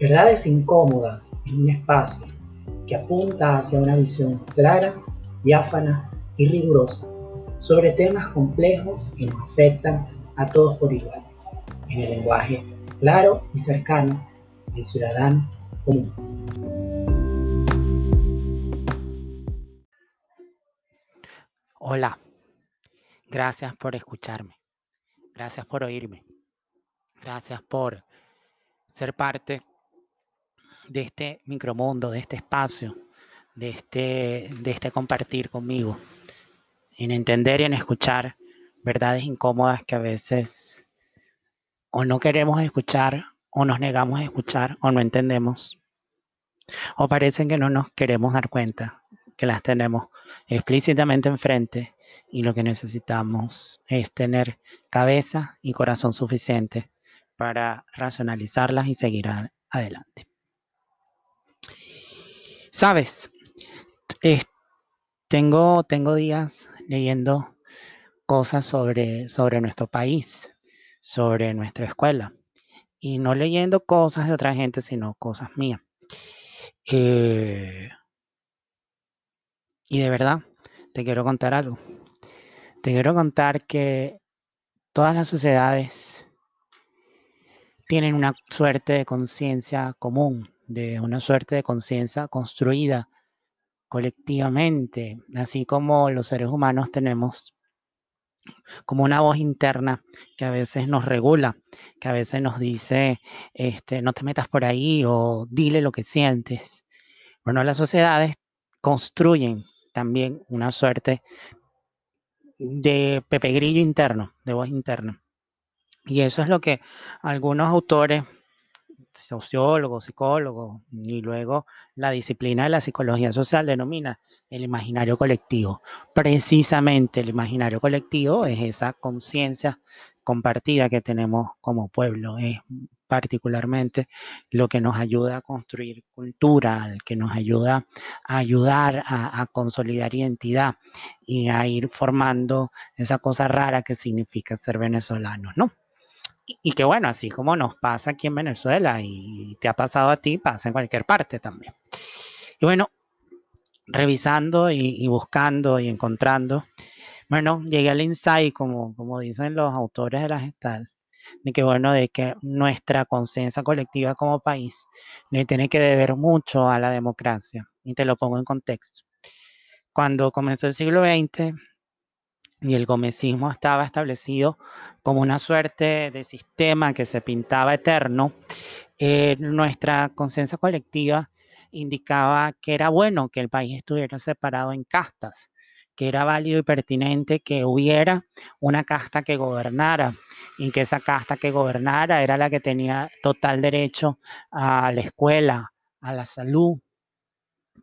Verdades incómodas en un espacio que apunta hacia una visión clara, diáfana y rigurosa sobre temas complejos que nos afectan a todos por igual, en el lenguaje claro y cercano del ciudadano común. Hola, gracias por escucharme, gracias por oírme, gracias por ser parte de este micromundo, de este espacio, de este, de este compartir conmigo, en entender y en escuchar verdades incómodas que a veces o no queremos escuchar, o nos negamos a escuchar, o no entendemos, o parecen que no nos queremos dar cuenta que las tenemos explícitamente enfrente y lo que necesitamos es tener cabeza y corazón suficiente para racionalizarlas y seguir adelante. Sabes, tengo, tengo días leyendo cosas sobre, sobre nuestro país, sobre nuestra escuela, y no leyendo cosas de otra gente, sino cosas mías. Eh, y de verdad, te quiero contar algo. Te quiero contar que todas las sociedades tienen una suerte de conciencia común, de una suerte de conciencia construida colectivamente, así como los seres humanos tenemos como una voz interna que a veces nos regula, que a veces nos dice, este, no te metas por ahí o dile lo que sientes. Bueno, las sociedades construyen también una suerte de Pepe Grillo interno, de voz interna. Y eso es lo que algunos autores, sociólogos, psicólogos, y luego la disciplina de la psicología social denomina el imaginario colectivo. Precisamente el imaginario colectivo es esa conciencia compartida que tenemos como pueblo. Es particularmente lo que nos ayuda a construir cultura, que nos ayuda a ayudar a, consolidar identidad y a ir formando esa cosa rara que significa ser venezolano, ¿no? Y, que bueno, así como nos pasa aquí en Venezuela y te ha pasado a ti, pasa en cualquier parte también. Y bueno, revisando y, buscando y encontrando, bueno, llegué al insight, como, como dicen los autores de la gestal, de que bueno, de que nuestra conciencia colectiva como país le tiene que deber mucho a la democracia. Y te lo pongo en contexto. Cuando comenzó el siglo XX y el gomecismo estaba establecido como una suerte de sistema que se pintaba eterno, eh, nuestra conciencia colectiva indicaba que era bueno que el país estuviera separado en castas, que era válido y pertinente que hubiera una casta que gobernara y que esa casta que gobernara era la que tenía total derecho a la escuela, a la salud,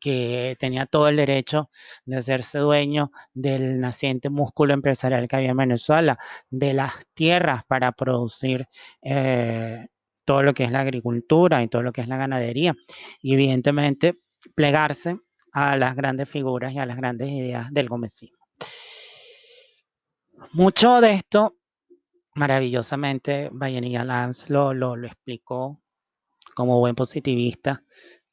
que tenía todo el derecho de hacerse dueño del naciente músculo empresarial que había en Venezuela, de las tierras para producir eh, todo lo que es la agricultura y todo lo que es la ganadería. Y evidentemente plegarse a las grandes figuras y a las grandes ideas del gomecismo. Mucho de esto, maravillosamente, Vallenilla Lanz lo, lo, lo explicó como buen positivista,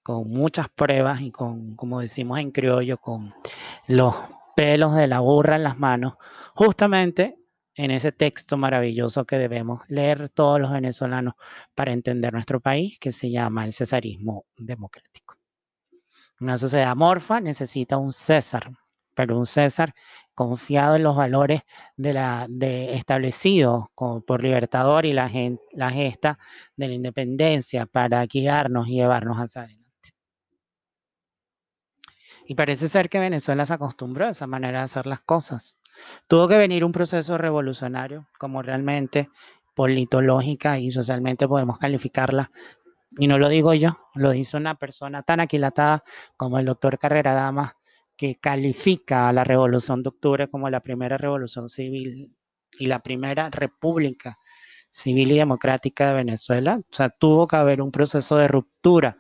con muchas pruebas y con, como decimos en criollo, con los pelos de la burra en las manos, justamente en ese texto maravilloso que debemos leer todos los venezolanos para entender nuestro país, que se llama el cesarismo democrático. Una sociedad amorfa necesita un César, pero un César confiado en los valores de de establecidos por Libertador y la, la gesta de la independencia para guiarnos y llevarnos hacia adelante. Y parece ser que Venezuela se acostumbró a esa manera de hacer las cosas. Tuvo que venir un proceso revolucionario, como realmente politológica y socialmente podemos calificarla y no lo digo yo, lo dice una persona tan aquilatada como el doctor Carrera Dama, que califica a la Revolución de Octubre como la primera revolución civil y la primera república civil y democrática de Venezuela. O sea, tuvo que haber un proceso de ruptura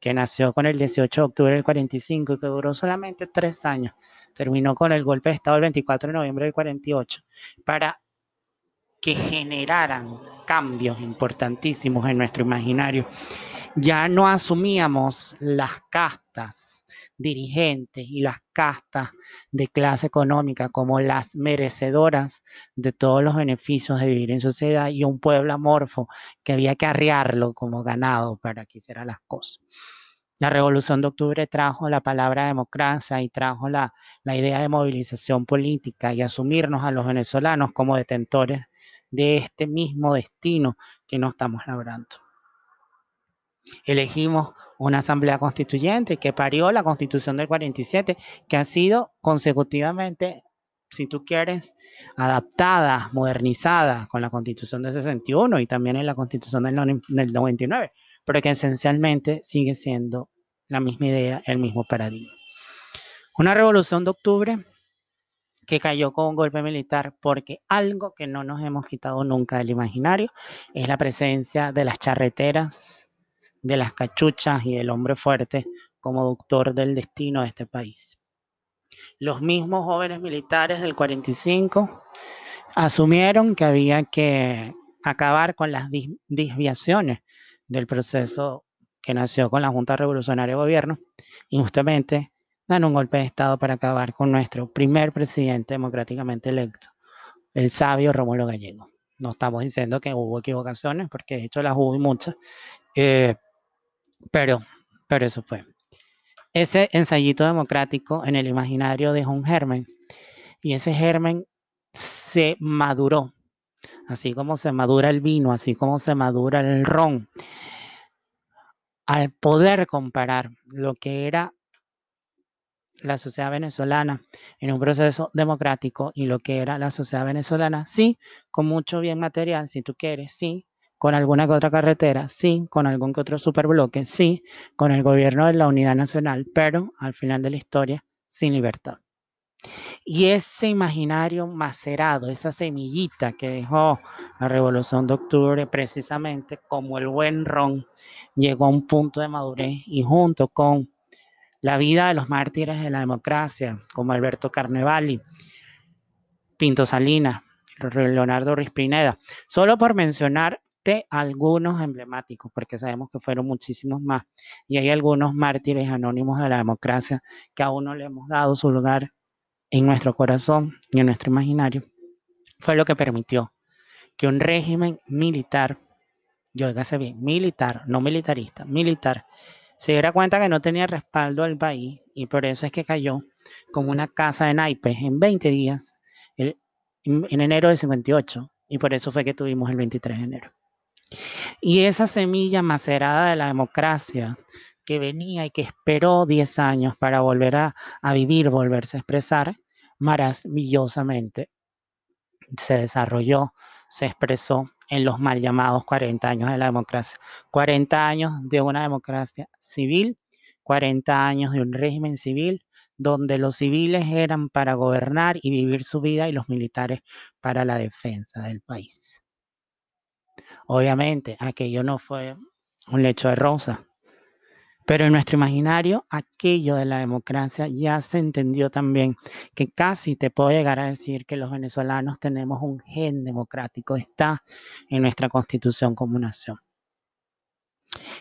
que nació con el 18 de octubre del 45 y que duró solamente tres años. Terminó con el golpe de Estado el 24 de noviembre del 48 para que generaran cambios importantísimos en nuestro imaginario ya no asumíamos las castas dirigentes y las castas de clase económica como las merecedoras de todos los beneficios de vivir en sociedad y un pueblo amorfo que había que arriarlo como ganado para que hiciera las cosas. La revolución de octubre trajo la palabra democracia y trajo la, la idea de movilización política y asumirnos a los venezolanos como detentores de este mismo destino que no estamos labrando. Elegimos una asamblea constituyente que parió la constitución del 47, que ha sido consecutivamente, si tú quieres, adaptada, modernizada con la constitución del 61 y también en la constitución del 99 pero que esencialmente sigue siendo la misma idea, el mismo paradigma. Una revolución de octubre que cayó con un golpe militar porque algo que no nos hemos quitado nunca del imaginario es la presencia de las charreteras, de las cachuchas y del hombre fuerte como doctor del destino de este país. Los mismos jóvenes militares del 45 asumieron que había que acabar con las desviaciones del proceso que nació con la Junta Revolucionaria de Gobierno y justamente dan un golpe de Estado para acabar con nuestro primer presidente democráticamente electo, el sabio Rómulo Gallego. No estamos diciendo que hubo equivocaciones, porque de hecho las hubo muchas, eh, pero, pero eso fue. Ese ensayito democrático en el imaginario dejó un germen y ese germen se maduró así como se madura el vino, así como se madura el ron, al poder comparar lo que era la sociedad venezolana en un proceso democrático y lo que era la sociedad venezolana, sí, con mucho bien material, si tú quieres, sí, con alguna que otra carretera, sí, con algún que otro superbloque, sí, con el gobierno de la unidad nacional, pero al final de la historia, sin libertad. Y ese imaginario macerado, esa semillita que dejó la Revolución de Octubre, precisamente como el buen ron, llegó a un punto de madurez y junto con la vida de los mártires de la democracia, como Alberto Carnevali, Pinto Salinas, Leonardo Rispineda, solo por algunos emblemáticos, porque sabemos que fueron muchísimos más, y hay algunos mártires anónimos de la democracia que aún no le hemos dado su lugar en nuestro corazón y en nuestro imaginario, fue lo que permitió que un régimen militar, yo dígase bien, militar, no militarista, militar, se diera cuenta que no tenía respaldo al país y por eso es que cayó como una casa de naipes en 20 días en enero de 58 y por eso fue que tuvimos el 23 de enero. Y esa semilla macerada de la democracia que venía y que esperó 10 años para volver a, vivir, volverse a expresar, maravillosamente se desarrolló, se expresó en los mal llamados 40 años de la democracia. 40 años de una democracia civil, 40 años de un régimen civil donde los civiles eran para gobernar y vivir su vida y los militares para la defensa del país. Obviamente, aquello no fue un lecho de rosa. Pero en nuestro imaginario, aquello de la democracia ya se entendió también, que casi te puedo llegar a decir que los venezolanos tenemos un gen democrático, está en nuestra constitución como nación.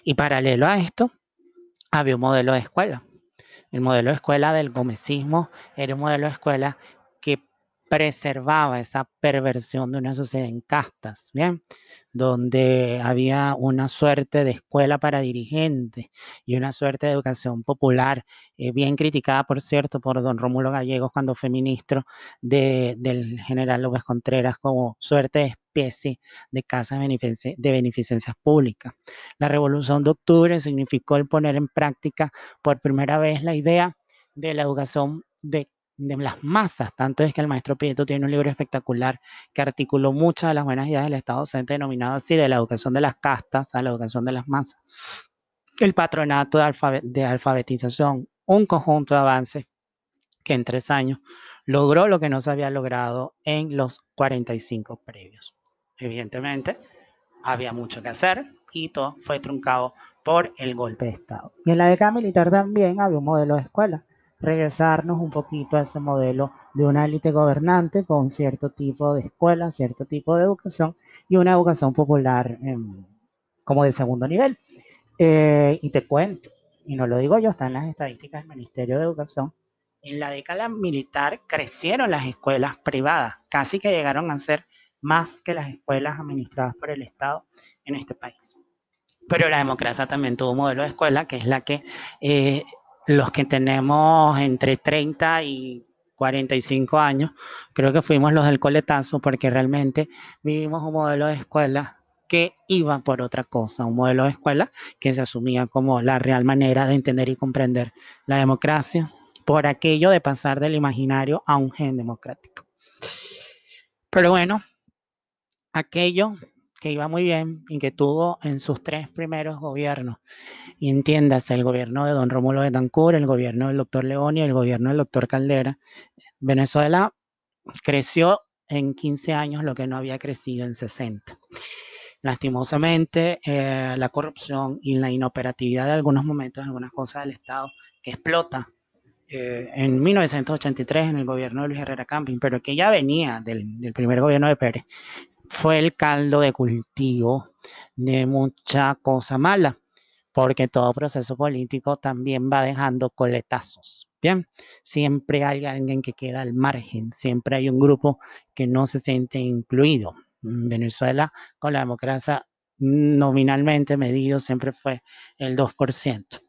Y paralelo a esto, había un modelo de escuela. El modelo de escuela del gomecismo era un modelo de escuela preservaba esa perversión de una sociedad en castas, ¿bien? donde había una suerte de escuela para dirigentes y una suerte de educación popular, eh, bien criticada, por cierto, por don Rómulo Gallegos cuando fue ministro del general López Contreras como suerte de especie de casas de beneficencias públicas. La Revolución de Octubre significó el poner en práctica por primera vez la idea de la educación de de las masas. Tanto es que el maestro Prieto tiene un libro espectacular que articuló muchas de las buenas ideas del Estado docente denominado así, de la educación de las castas a la educación de las masas. El patronato de, de alfabetización, un conjunto de avances que en tres años logró lo que no se había logrado en los 45 previos. Evidentemente, había mucho que hacer y todo fue truncado por el golpe de Estado. Y en la década militar también había un modelo de escuela regresarnos un poquito a ese modelo de una élite gobernante con cierto tipo de escuela, cierto tipo de educación y una educación popular em, como de segundo nivel. Eh, y te cuento, y no lo digo yo, están las estadísticas del Ministerio de Educación, en la década militar crecieron las escuelas privadas, casi que llegaron a ser más que las escuelas administradas por el Estado en este país. Pero la democracia también tuvo un modelo de escuela, que es la que eh, los que tenemos entre 30 y 45 años, creo que fuimos los del coletazo porque realmente vivimos un modelo de escuela que iba por otra cosa, un modelo de escuela que se asumía como la real manera de entender y comprender la democracia, por aquello de pasar del imaginario a un gen democrático. Pero bueno, aquello que iba muy bien y que tuvo en sus tres primeros gobiernos, y entiéndase, el gobierno de don Rómulo de Tancur, el gobierno del doctor León y el gobierno del doctor Caldera, Venezuela creció en 15 años lo que no había crecido en 60. Lastimosamente, eh, la corrupción y la inoperatividad de algunos momentos, algunas cosas del Estado que explota eh, en 1983 en el gobierno de Luis Herrera Camping, pero que ya venía del primer gobierno de Pérez, fue el caldo de cultivo de mucha cosa mala, porque todo proceso político también va dejando coletazos. Bien, siempre hay alguien que queda al margen, siempre hay un grupo que no se siente incluido. Venezuela, con la democracia nominalmente medido, siempre fue el 2%.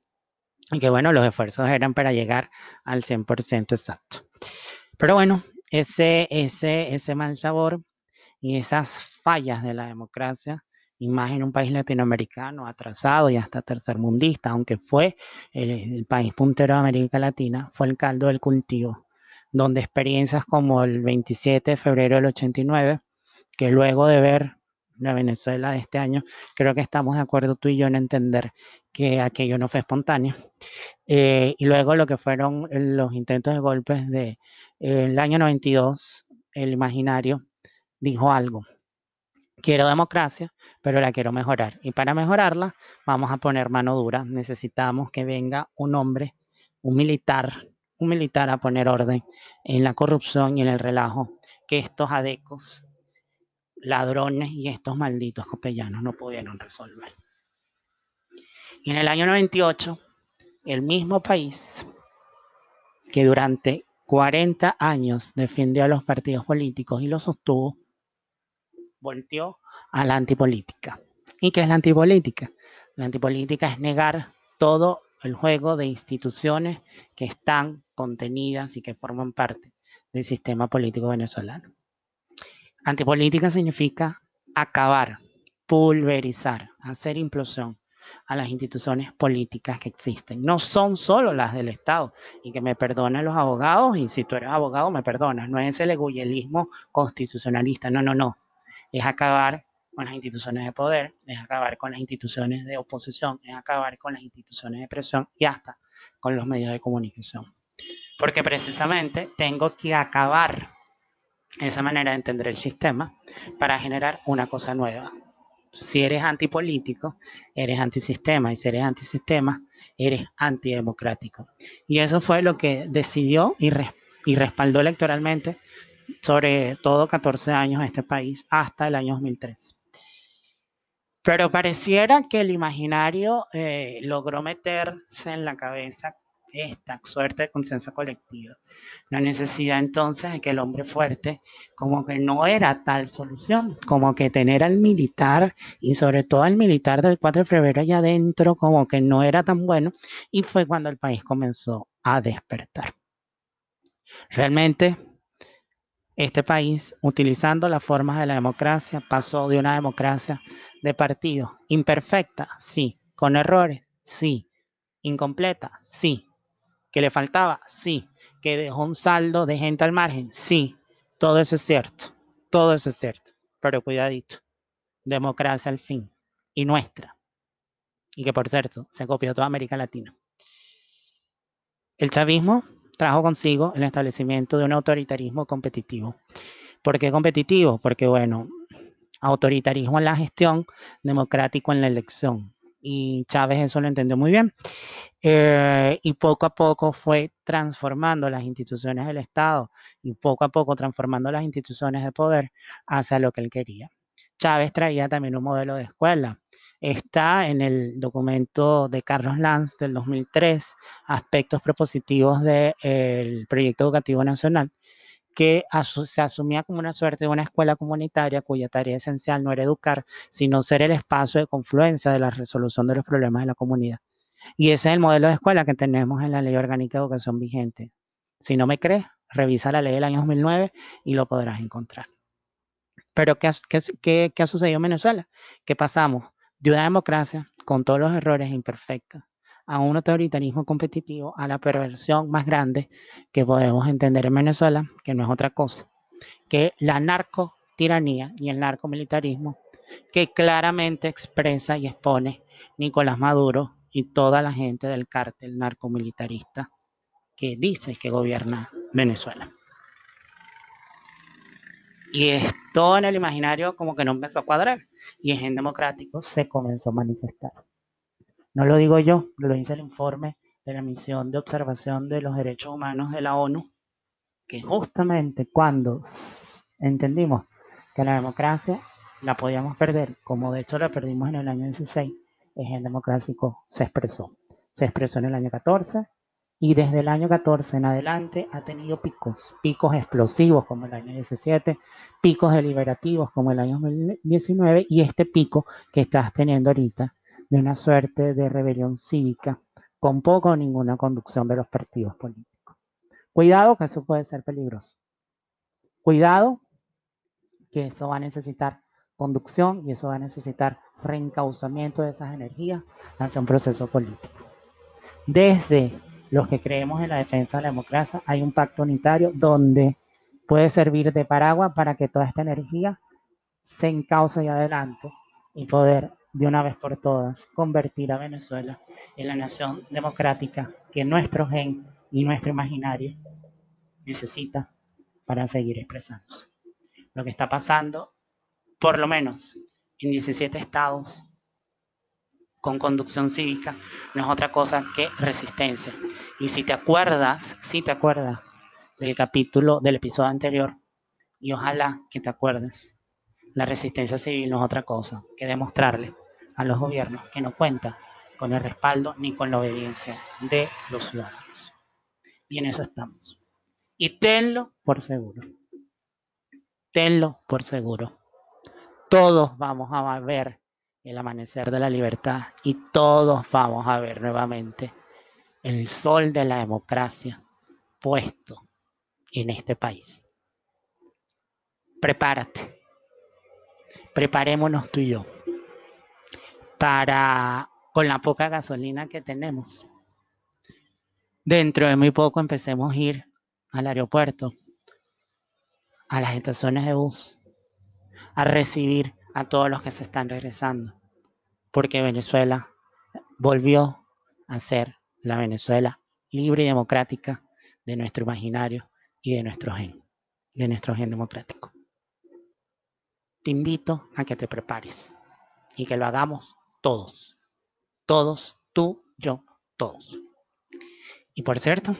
Y que bueno, los esfuerzos eran para llegar al 100% exacto. Pero bueno, ese, ese, ese mal sabor y esas fallas de la democracia, y más en un país latinoamericano atrasado y hasta tercermundista, aunque fue el, el país puntero de América Latina, fue el caldo del cultivo, donde experiencias como el 27 de febrero del 89, que luego de ver la Venezuela de este año, creo que estamos de acuerdo tú y yo en entender que aquello no fue espontáneo. Eh, y luego lo que fueron los intentos de golpes de eh, el año 92, el imaginario dijo algo. Quiero democracia, pero la quiero mejorar. Y para mejorarla, vamos a poner mano dura. Necesitamos que venga un hombre, un militar, un militar a poner orden en la corrupción y en el relajo que estos adecos, ladrones y estos malditos copellanos no pudieron resolver. Y en el año 98, el mismo país que durante 40 años defendió a los partidos políticos y los sostuvo, volteó a la antipolítica. ¿Y qué es la antipolítica? La antipolítica es negar todo el juego de instituciones que están contenidas y que forman parte del sistema político venezolano. Antipolítica significa acabar, pulverizar, hacer implosión a las instituciones políticas que existen. No son solo las del Estado. Y que me perdonen los abogados, y si tú eres abogado, me perdonas. No es el eguyelismo constitucionalista, no, no, no es acabar con las instituciones de poder, es acabar con las instituciones de oposición, es acabar con las instituciones de presión y hasta con los medios de comunicación. Porque precisamente tengo que acabar esa manera de entender el sistema para generar una cosa nueva. Si eres antipolítico, eres antisistema, y si eres antisistema, eres antidemocrático. Y eso fue lo que decidió y, y respaldó electoralmente sobre todo 14 años en este país hasta el año 2003. Pero pareciera que el imaginario eh, logró meterse en la cabeza esta suerte de conciencia colectiva. La necesidad entonces de que el hombre fuerte, como que no era tal solución, como que tener al militar y sobre todo al militar del 4 de febrero allá adentro, como que no era tan bueno, y fue cuando el país comenzó a despertar. Realmente este país, utilizando las formas de la democracia, pasó de una democracia de partido imperfecta, sí, con errores, sí, incompleta, sí, que le faltaba, sí, que dejó un saldo de gente al margen, sí, todo eso es cierto, todo eso es cierto, pero cuidadito, democracia al fin, y nuestra, y que por cierto, se copió toda América Latina. El chavismo trajo consigo el establecimiento de un autoritarismo competitivo. ¿Por qué competitivo? Porque, bueno, autoritarismo en la gestión, democrático en la elección. Y Chávez eso lo entendió muy bien. Eh, y poco a poco fue transformando las instituciones del Estado y poco a poco transformando las instituciones de poder hacia lo que él quería. Chávez traía también un modelo de escuela. Está en el documento de Carlos Lanz del 2003, aspectos propositivos del proyecto educativo nacional, que se asumía como una suerte de una escuela comunitaria cuya tarea esencial no era educar, sino ser el espacio de confluencia de la resolución de los problemas de la comunidad. Y ese es el modelo de escuela que tenemos en la Ley Orgánica de Educación vigente. Si no me crees, revisa la ley del año 2009 y lo podrás encontrar. Pero ¿qué, qué, qué ha sucedido en Venezuela? Que pasamos de una democracia con todos los errores imperfectos a un autoritarismo competitivo, a la perversión más grande que podemos entender en Venezuela, que no es otra cosa que la narcotiranía y el narcomilitarismo que claramente expresa y expone Nicolás Maduro y toda la gente del cártel narcomilitarista que dice que gobierna Venezuela. Y esto en el imaginario como que no empezó a cuadrar y en democrático se comenzó a manifestar. No lo digo yo, lo dice el informe de la misión de observación de los derechos humanos de la ONU, que justamente cuando entendimos que la democracia la podíamos perder, como de hecho la perdimos en el año 16, el gen democrático se expresó. Se expresó en el año 14 y desde el año 14 en adelante ha tenido picos, picos explosivos como el año 17, picos deliberativos como el año 2019 y este pico que estás teniendo ahorita de una suerte de rebelión cívica con poco o ninguna conducción de los partidos políticos. Cuidado que eso puede ser peligroso. Cuidado que eso va a necesitar conducción y eso va a necesitar reencauzamiento de esas energías hacia un proceso político. Desde los que creemos en la defensa de la democracia, hay un pacto unitario donde puede servir de paraguas para que toda esta energía se encauce y adelante y poder de una vez por todas convertir a Venezuela en la nación democrática que nuestro gen y nuestro imaginario necesita para seguir expresándose. Lo que está pasando, por lo menos en 17 estados con conducción cívica no es otra cosa que resistencia. Y si te acuerdas, si te acuerdas del capítulo del episodio anterior, y ojalá que te acuerdes, la resistencia civil no es otra cosa que demostrarle a los gobiernos que no cuenta con el respaldo ni con la obediencia de los ciudadanos. Y en eso estamos. Y tenlo por seguro. Tenlo por seguro. Todos vamos a ver el amanecer de la libertad y todos vamos a ver nuevamente el sol de la democracia puesto en este país. Prepárate. Preparémonos tú y yo para, con la poca gasolina que tenemos, dentro de muy poco empecemos a ir al aeropuerto, a las estaciones de bus, a recibir a todos los que se están regresando porque Venezuela volvió a ser la Venezuela libre y democrática de nuestro imaginario y de nuestro gen, de nuestro gen democrático. Te invito a que te prepares y que lo hagamos todos, todos, tú, yo, todos. Y por cierto,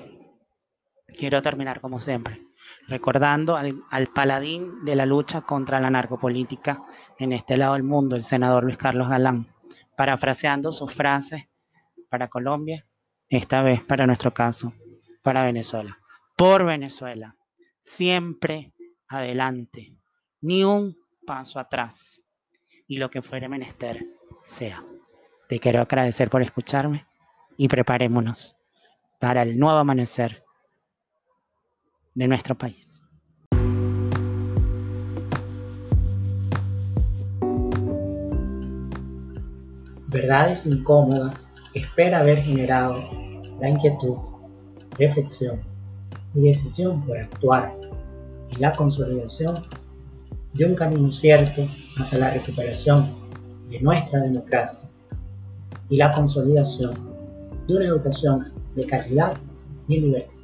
quiero terminar como siempre, recordando al, al, paladín de la lucha contra la narcopolítica en este lado del mundo, el senador Luis Carlos Galán, parafraseando sus frases para Colombia, esta vez para nuestro caso, para Venezuela. Por Venezuela, siempre adelante, ni un paso atrás. Y lo que fuere menester sea. Te quiero agradecer por escucharme y preparémonos para el nuevo amanecer de nuestro país. verdades incómodas espera haber generado la inquietud, reflexión y decisión por actuar en la consolidación de un camino cierto hacia la recuperación de nuestra democracia y la consolidación de una educación de calidad y libertad.